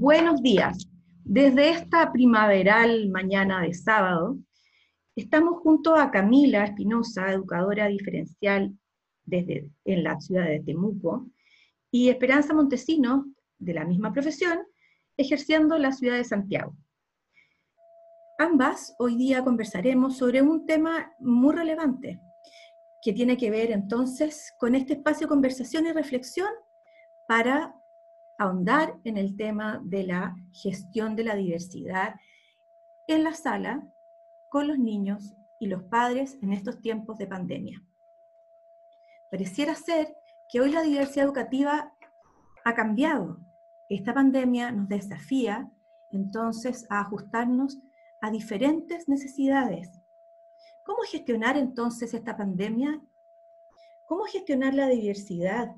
Buenos días. Desde esta primaveral mañana de sábado, estamos junto a Camila Espinosa, educadora diferencial desde, en la ciudad de Temuco, y Esperanza Montesino, de la misma profesión, ejerciendo en la ciudad de Santiago. Ambas hoy día conversaremos sobre un tema muy relevante, que tiene que ver entonces con este espacio de conversación y reflexión para ahondar en el tema de la gestión de la diversidad en la sala con los niños y los padres en estos tiempos de pandemia. Pareciera ser que hoy la diversidad educativa ha cambiado. Esta pandemia nos desafía entonces a ajustarnos a diferentes necesidades. ¿Cómo gestionar entonces esta pandemia? ¿Cómo gestionar la diversidad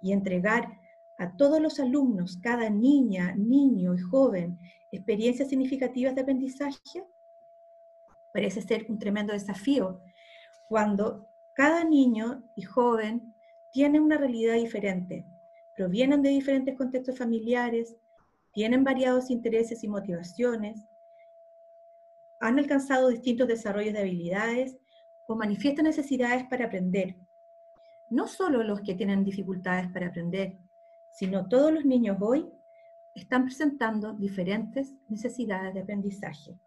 y entregar a todos los alumnos, cada niña, niño y joven, experiencias significativas de aprendizaje? Parece ser un tremendo desafío cuando cada niño y joven tiene una realidad diferente, provienen de diferentes contextos familiares, tienen variados intereses y motivaciones, han alcanzado distintos desarrollos de habilidades o manifiestan necesidades para aprender. No solo los que tienen dificultades para aprender, sino todos los niños hoy están presentando diferentes necesidades de aprendizaje,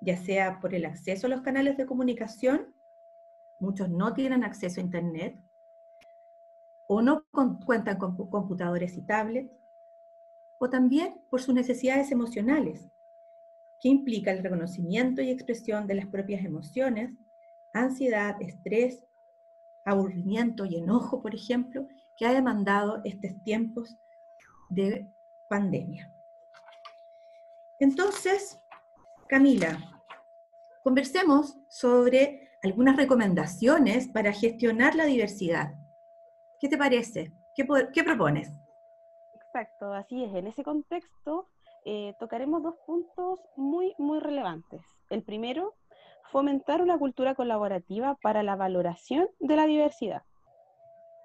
ya sea por el acceso a los canales de comunicación, muchos no tienen acceso a Internet, o no cuentan con computadores y tablets, o también por sus necesidades emocionales, que implica el reconocimiento y expresión de las propias emociones, ansiedad, estrés, aburrimiento y enojo, por ejemplo, que ha demandado estos tiempos de pandemia. Entonces, Camila, conversemos sobre algunas recomendaciones para gestionar la diversidad. ¿Qué te parece? ¿Qué, propones? Exacto, así es. En ese contexto, eh, tocaremos dos puntos muy, muy relevantes. El primero, fomentar una cultura colaborativa para la valoración de la diversidad.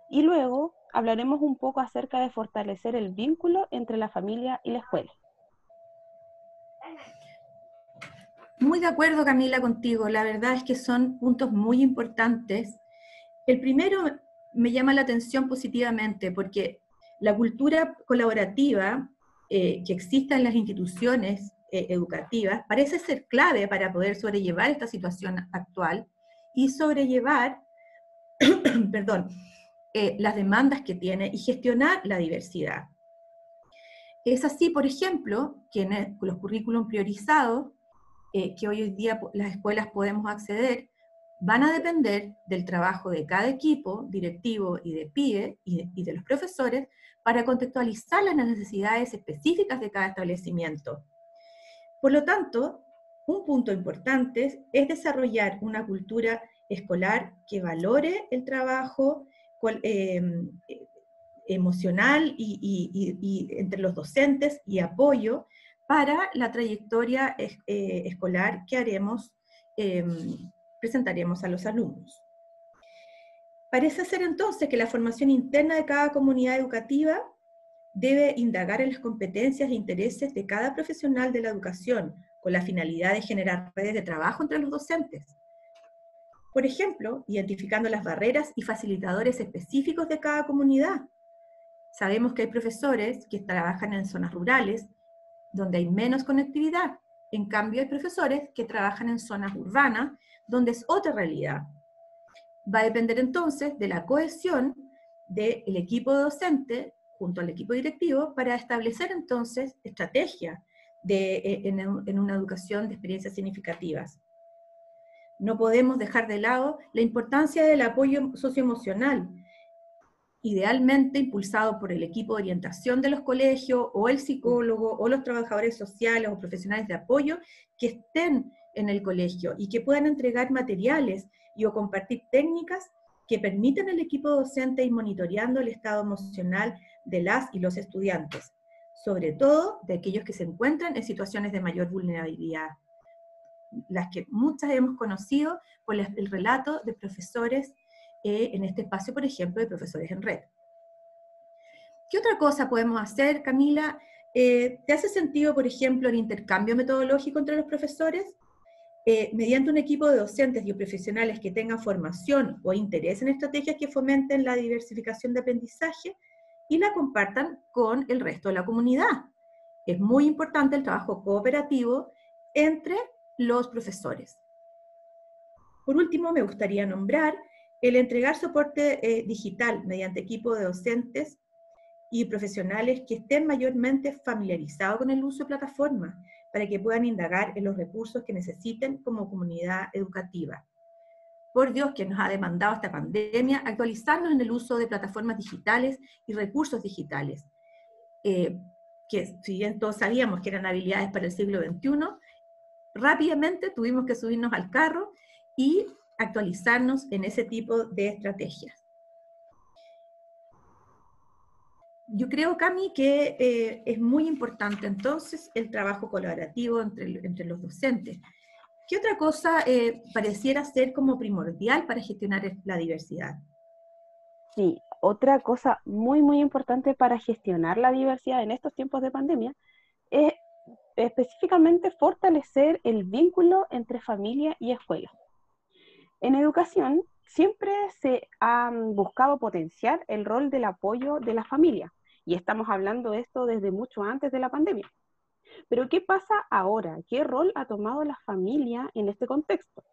Y luego hablaremos un poco acerca de fortalecer el vínculo entre la familia y la escuela. Muy de acuerdo, Camila, contigo. La verdad es que son puntos muy importantes. El primero me llama la atención positivamente porque la cultura colaborativa eh, que exista en las instituciones eh, educativas parece ser clave para poder sobrellevar esta situación actual y sobrellevar, perdón, eh, las demandas que tiene y gestionar la diversidad. Es así, por ejemplo, que en los currículum priorizados, que hoy en día las escuelas podemos acceder, van a depender del trabajo de cada equipo directivo y de PIE y de los profesores para contextualizar las necesidades específicas de cada establecimiento. Por lo tanto, un punto importante es desarrollar una cultura escolar que valore el trabajo eh, emocional y, entre los docentes y apoyo para la trayectoria eh, escolar que haremos, em, presentaremos a los alumnos. Parece ser entonces que la formación interna de cada comunidad educativa debe indagar en las competencias e intereses de cada profesional de la educación, con la finalidad de generar redes de trabajo entre los docentes. Por ejemplo, identificando las barreras y facilitadores específicos de cada comunidad. Sabemos que hay profesores que trabajan en zonas rurales, donde hay menos conectividad. En cambio, hay profesores que trabajan en zonas urbanas, donde es otra realidad va a depender entonces de la cohesión del equipo docente junto al equipo directivo para establecer entonces estrategias eh, en, en una educación de experiencias significativas. No podemos dejar de lado la importancia del apoyo socioemocional, idealmente impulsado por el equipo de orientación de los colegios o el psicólogo o los trabajadores sociales o profesionales de apoyo que estén en el colegio y que puedan entregar materiales y o compartir técnicas que permitan al equipo docente ir monitoreando el estado emocional de las y los estudiantes, sobre todo de aquellos que se encuentran en situaciones de mayor vulnerabilidad, las que muchas hemos conocido por el relato de profesores eh, en este espacio, por ejemplo, de profesores en red. ¿Qué otra cosa podemos hacer, Camila? Eh, ¿Te hace sentido, por ejemplo, el intercambio metodológico entre los profesores? Eh, mediante un equipo de docentes y profesionales que tengan formación o interés en estrategias que fomenten la diversificación de aprendizaje y la compartan con el resto de la comunidad. Es muy importante el trabajo cooperativo entre los profesores. Por último, me gustaría nombrar el entregar soporte eh, digital mediante equipo de docentes y profesionales que estén mayormente familiarizados con el uso de plataformas para que puedan indagar en los recursos que necesiten como comunidad educativa. Por Dios que nos ha demandado esta pandemia actualizarnos en el uso de plataformas digitales y recursos digitales, eh, que si bien todos sabíamos que eran habilidades para el siglo XXI, rápidamente tuvimos que subirnos al carro y actualizarnos en ese tipo de estrategias. Yo creo, Cami, que eh, es muy importante entonces el trabajo colaborativo entre, entre los docentes. ¿Qué otra cosa eh, pareciera ser como primordial para gestionar la diversidad? Sí, otra cosa muy, muy importante para gestionar la diversidad en estos tiempos de pandemia es específicamente fortalecer el vínculo entre familia y escuela. En educación siempre se ha buscado potenciar el rol del apoyo de la familia, y estamos hablando de esto desde mucho antes de la pandemia. Pero ¿qué pasa ahora? ¿Qué rol ha tomado la familia en este contexto?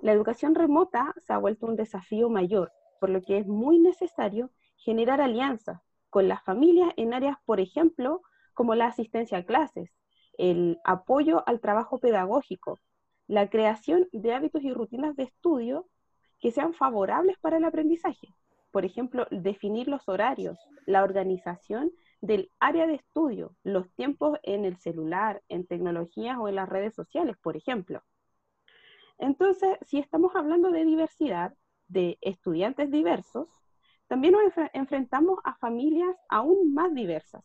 La educación remota se ha vuelto un desafío mayor, por lo que es muy necesario generar alianzas con las familias en áreas, por ejemplo, como la asistencia a clases, el apoyo al trabajo pedagógico, la creación de hábitos y rutinas de estudio que sean favorables para el aprendizaje. Por ejemplo, definir los horarios, la organización del área de estudio, los tiempos en el celular, en tecnologías o en las redes sociales, por ejemplo. Entonces, si estamos hablando de diversidad, de estudiantes diversos, también nos enfrentamos a familias aún más diversas,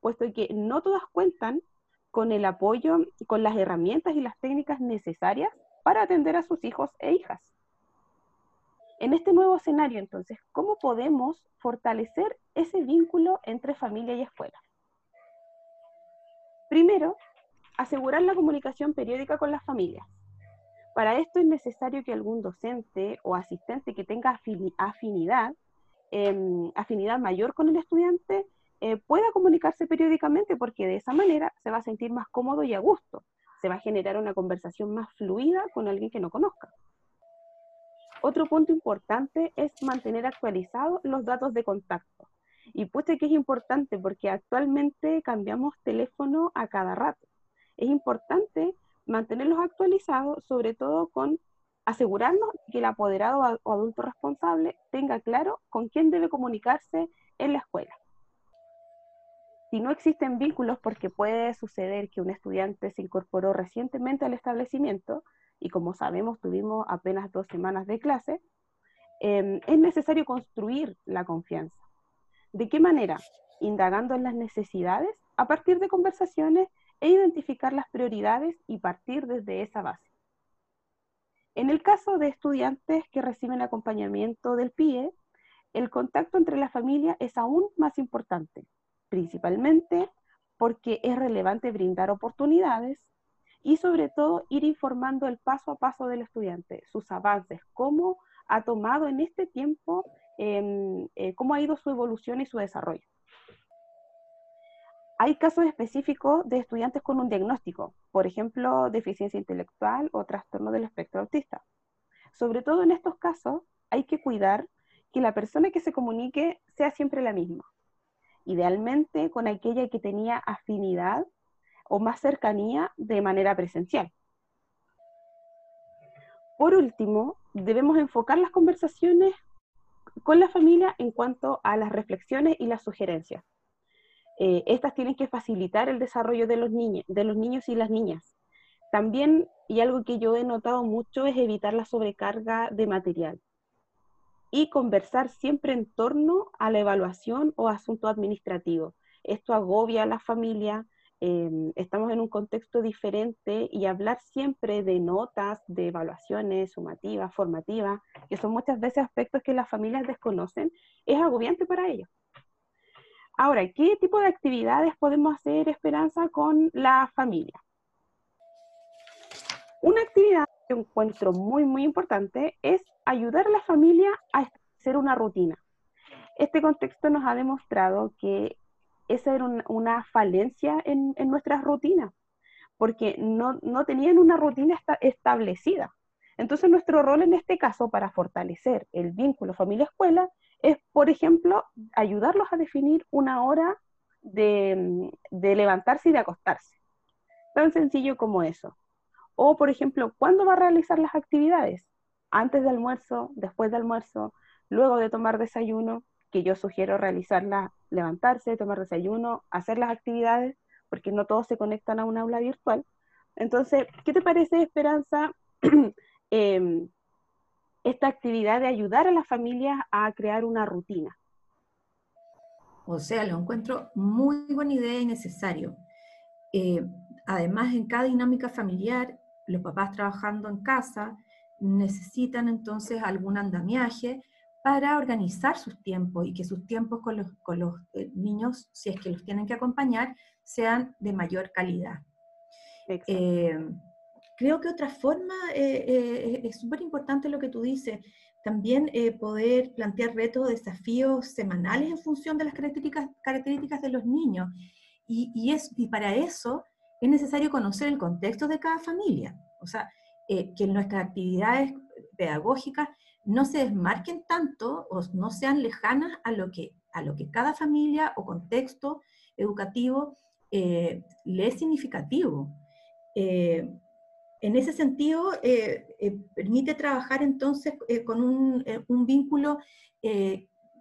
puesto que no todas cuentan con el apoyo, con las herramientas y las técnicas necesarias para atender a sus hijos e hijas. En este nuevo escenario, entonces, ¿cómo podemos fortalecer ese vínculo entre familia y escuela? Primero, asegurar la comunicación periódica con las familias. Para esto es necesario que algún docente o asistente que tenga afinidad, em, afinidad mayor con el estudiante, eh, pueda comunicarse periódicamente porque de esa manera se va a sentir más cómodo y a gusto. Se va a generar una conversación más fluida con alguien que no conozca. Otro punto importante es mantener actualizados los datos de contacto. Y puesto que es importante porque actualmente cambiamos teléfono a cada rato. Es importante mantenerlos actualizados, sobre todo con asegurarnos que el apoderado o adulto responsable tenga claro con quién debe comunicarse en la escuela. Si no existen vínculos, porque puede suceder que un estudiante se incorporó recientemente al establecimiento y como sabemos tuvimos apenas dos semanas de clase, em, es necesario construir la confianza. ¿De qué manera? Indagando en las necesidades a partir de conversaciones e identificar las prioridades y partir desde esa base. En el caso de estudiantes que reciben acompañamiento del PIE, el contacto entre la familia es aún más importante, principalmente porque es relevante brindar oportunidades y sobre todo ir informando el paso a paso del estudiante, sus avances, cómo ha tomado en este tiempo, em, eh, cómo ha ido su evolución y su desarrollo. Hay casos específicos de estudiantes con un diagnóstico, por ejemplo, deficiencia intelectual o trastorno del espectro autista. Sobre todo en estos casos, hay que cuidar que la persona que se comunique sea siempre la misma, idealmente con aquella que tenía afinidad o más cercanía de manera presencial. Por último, debemos enfocar las conversaciones con la familia en cuanto a las reflexiones y las sugerencias. Eh, estas tienen que facilitar el desarrollo de los, niños, de los niños y las niñas. También, y algo que yo he notado mucho, es evitar la sobrecarga de material y conversar siempre en torno a la evaluación o asunto administrativo. Esto agobia a la familia, em, estamos en un contexto diferente y hablar siempre de notas, de evaluaciones sumativas, formativas, que son muchas veces aspectos que las familias desconocen, es agobiante para ellos. ahora, ¿qué tipo de actividades podemos hacer, Esperanza, con la familia? Una actividad encuentro muy, muy importante es ayudar a la familia a hacer una rutina. Este contexto nos ha demostrado que esa era una falencia en, nuestras rutinas, porque no, tenían una rutina establecida. Entonces, nuestro rol en este caso para fortalecer el vínculo familia-escuela es, por ejemplo, ayudarlos a definir una hora de, de levantarse y de acostarse. Tan sencillo como eso. O, por ejemplo, ¿cuándo va a realizar las actividades? Antes de almuerzo, después de almuerzo, luego de tomar desayuno, que yo sugiero realizarlas, levantarse, tomar desayuno, hacer las actividades, porque no todos se conectan a un aula virtual. Entonces, ¿qué te parece, Esperanza, em, esta actividad de ayudar a las familias a crear una rutina? O sea, lo encuentro muy buena idea y necesario. Eh, además, en cada dinámica familiar los papás trabajando en casa necesitan entonces algún andamiaje para organizar sus tiempos y que sus tiempos con los, con los eh, niños, si es que los tienen que acompañar, sean de mayor calidad. Eh, creo que otra forma, eh, es súper importante lo que tú dices, también poder plantear retos, desafíos semanales en función de las características, características de los niños. Y, y, es, y para eso es necesario conocer el contexto de cada familia. O sea, eh, que nuestras actividades pedagógicas no se desmarquen tanto o no sean lejanas a lo que, a lo que cada familia o contexto educativo eh, le es significativo. Eh, en ese sentido, permite trabajar entonces con un, un vínculo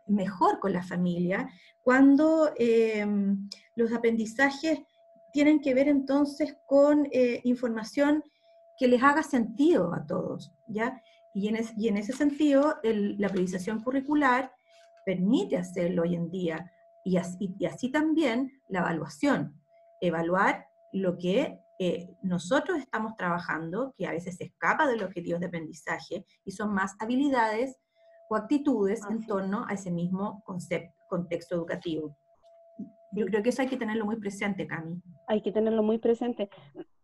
mejor con la familia, cuando los aprendizajes tienen que ver entonces con eh, información que les haga sentido a todos, ¿ya? Y en, y en ese sentido, la priorización curricular permite hacerlo hoy en día, y así, y así también la evaluación, evaluar lo que eh, nosotros estamos trabajando, que a veces se escapa del objetivo de aprendizaje, y son más habilidades o actitudes en torno a ese mismo concepto, contexto educativo. Yo creo que eso hay que tenerlo muy presente, Cami. Hay que tenerlo muy presente,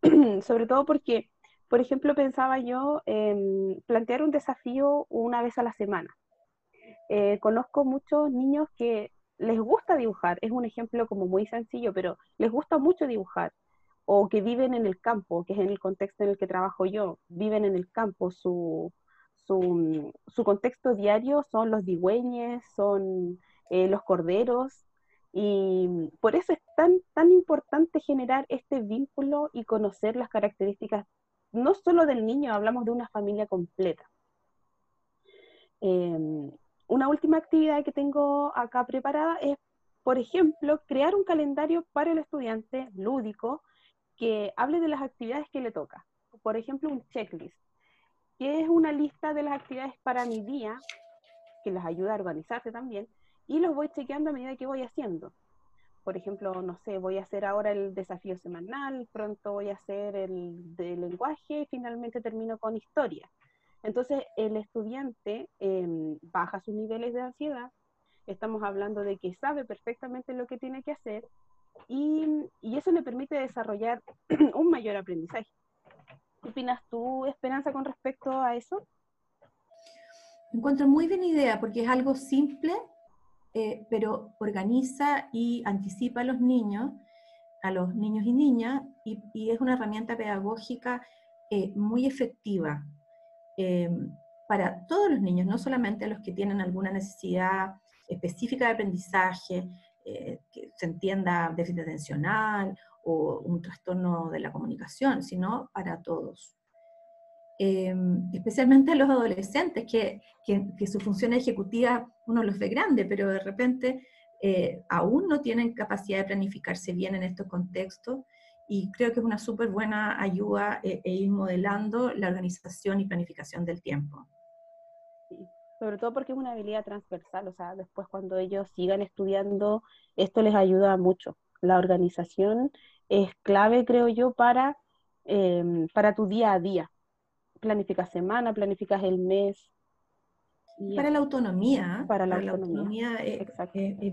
sobre todo porque, por ejemplo, pensaba yo en plantear un desafío una vez a la semana. Eh, conozco muchos niños que les gusta dibujar, es un ejemplo como muy sencillo, pero les gusta mucho dibujar, o que viven en el campo, que es en el contexto en el que trabajo yo, viven en el campo, su, su, su contexto diario son los digüeñes, son eh, los corderos, y por eso es tan, tan importante generar este vínculo y conocer las características, no solo del niño, hablamos de una familia completa. Em, una última actividad que tengo acá preparada es, por ejemplo, crear un calendario para el estudiante lúdico que hable de las actividades que le toca. Por ejemplo, un checklist, que es una lista de las actividades para mi día, que les ayuda a organizarse también, y los voy chequeando a medida que voy haciendo. Por ejemplo, no sé, voy a hacer ahora el desafío semanal, pronto voy a hacer el de lenguaje y finalmente termino con historia. Entonces, el estudiante em, baja sus niveles de ansiedad, estamos hablando de que sabe perfectamente lo que tiene que hacer y, y eso le permite desarrollar un mayor aprendizaje. ¿Qué opinas tú, Esperanza, con respecto a eso? Encuentro muy buena idea porque es algo simple eh, pero organiza y anticipa a los niños, a los niños y niñas, y, es una herramienta pedagógica eh, muy efectiva eh, para todos los niños, no solamente los que tienen alguna necesidad específica de aprendizaje, que se entienda déficit atencional o un trastorno de la comunicación, sino para todos. Em, especialmente a los adolescentes, que, que, su función ejecutiva uno los ve grande, pero de repente eh, aún no tienen capacidad de planificarse bien en estos contextos, y creo que es una súper buena ayuda e, e, ir modelando la organización y planificación del tiempo. sobre todo porque es una habilidad transversal, o sea, después cuando ellos sigan estudiando, esto les ayuda mucho. La organización es clave, creo yo, para, em, para tu día a día planificas semana, planificas el mes. para la autonomía. Para la autonomía, es,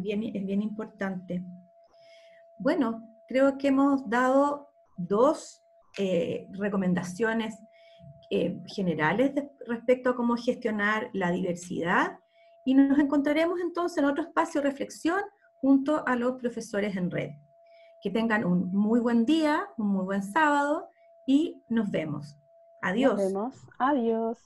bien, es bien importante. Bueno, creo que hemos dado dos eh, recomendaciones eh, generales respecto a cómo gestionar la diversidad y nos encontraremos entonces en otro espacio de reflexión junto a los profesores en red. Que tengan un muy buen día, un muy buen sábado y nos vemos. Adiós. Nos vemos. Adiós.